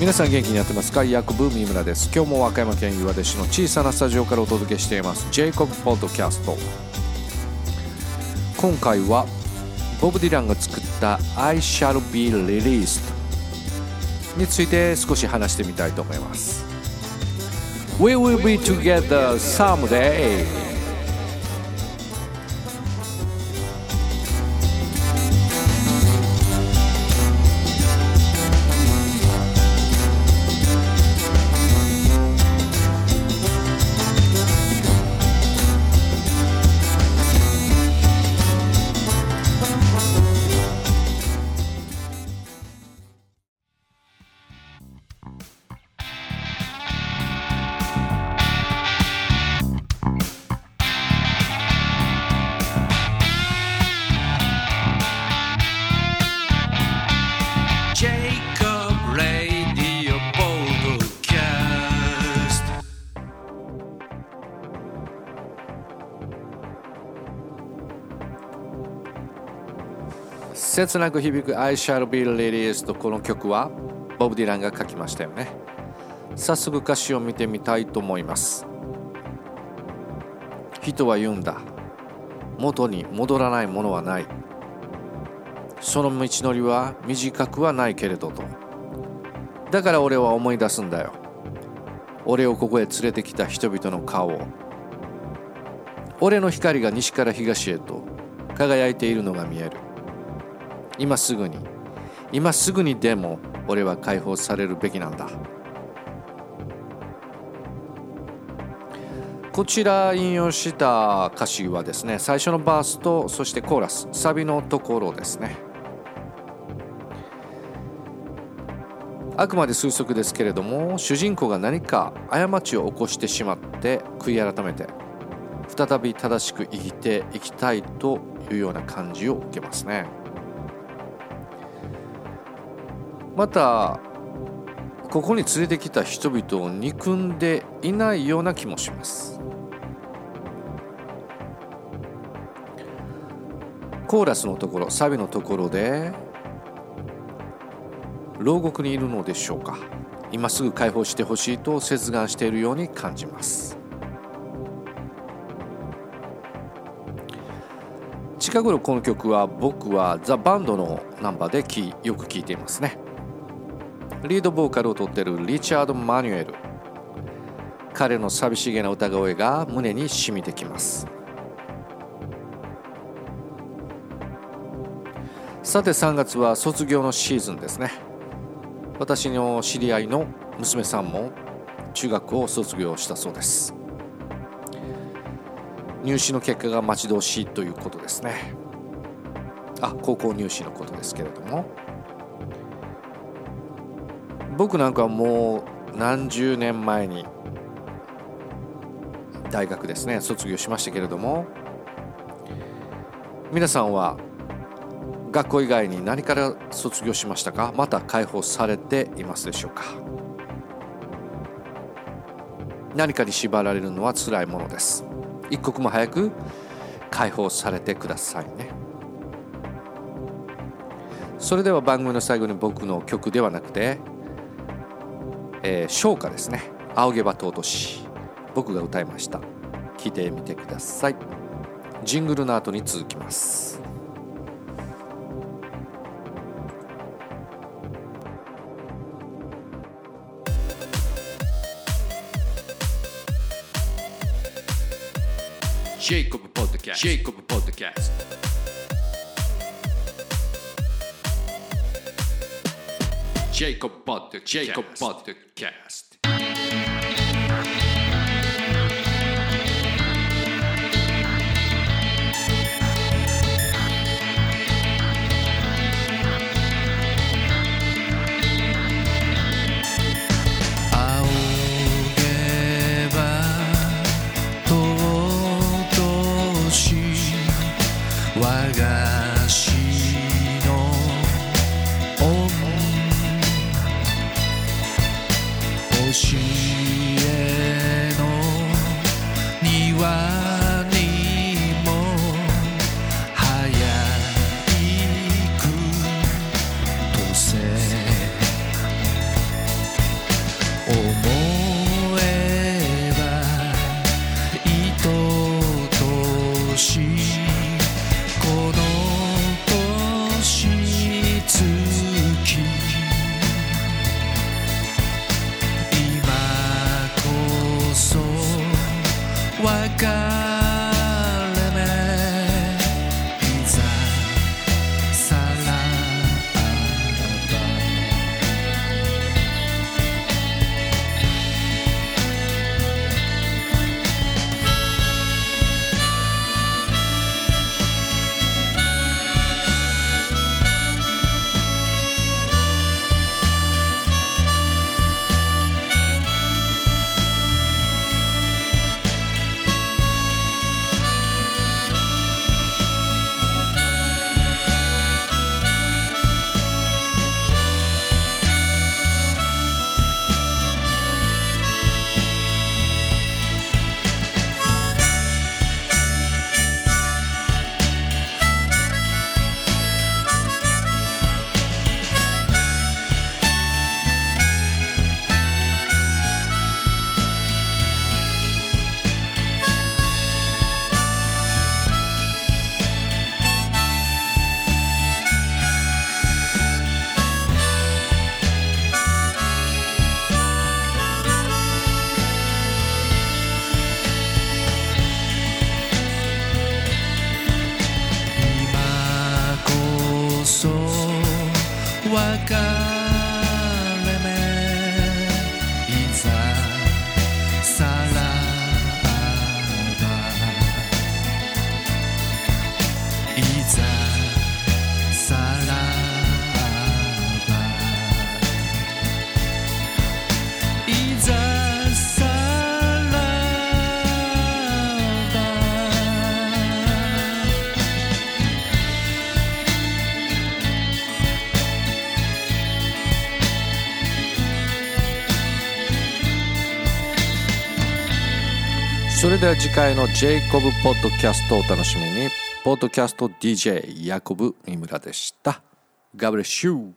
皆さん元気にやってますか？ヤクブ三村です。今日も和歌山県岩出市の小さなスタジオからお届けしています。ジェイコブポッドキャスト今回はボブ・ディランが作った I shall be released について少し話してみたいと思います。We will be together someday 切なく響く I shall be released この曲はボブ・ディランが書きましたよね。早速歌詞を見てみたいと思います。人は言うんだ。元に戻らないものはない。その道のりは短くはないけれどと。だから俺は思い出すんだよ。俺をここへ連れてきた人々の顔を。俺の光が西から東へと輝いているのが見える。今すぐに。今すぐにでも俺は解放されるべきなんだ。こちら引用した歌詞はですね最初のバースとそしてコーラスサビのところですね。あくまで推測ですけれども主人公が何か過ちを起こしてしまって悔い改めて再び正しく生きていきたいというような感じを受けますね。またここに連れてきた人々を憎んでいないような気もします。コーラスのところサビのところで牢獄にいるのでしょうか。今すぐ解放してほしいと切願しているように感じます。近頃この曲は僕はザ・バンドのナンバーでよく聴いていますね。リードボーカルを取っているリチャード・マニュエル。彼の寂しげな歌声が胸に染みてきます。さて3月は卒業のシーズンですね。私の知り合いの娘さんも中学を卒業したそうです。入試の結果が待ち遠しいということですね。あ高校入試のことですけれども。僕なんかはもう何十年前に大学ですね卒業しましたけれども皆さんは学校以外に何から卒業しましたか？また解放されていますでしょうか？何かに縛られるのは辛いものです。一刻も早く解放されてくださいね。それでは番組の最後に僕の曲ではなくてえー、唱歌ですね「仰げば尊し」僕が歌いました。聞いてみてください。ジングルの後に続きます。ジェイコブポッドキャスト Jacob Butter, Jacob Podcast. Wagashi しえの庭にも早くとせ思えばいととしそれでは次回のジェイコブポッドキャストをお楽しみに。ポッドキャスト DJ ヤコブ三村でした。God bless you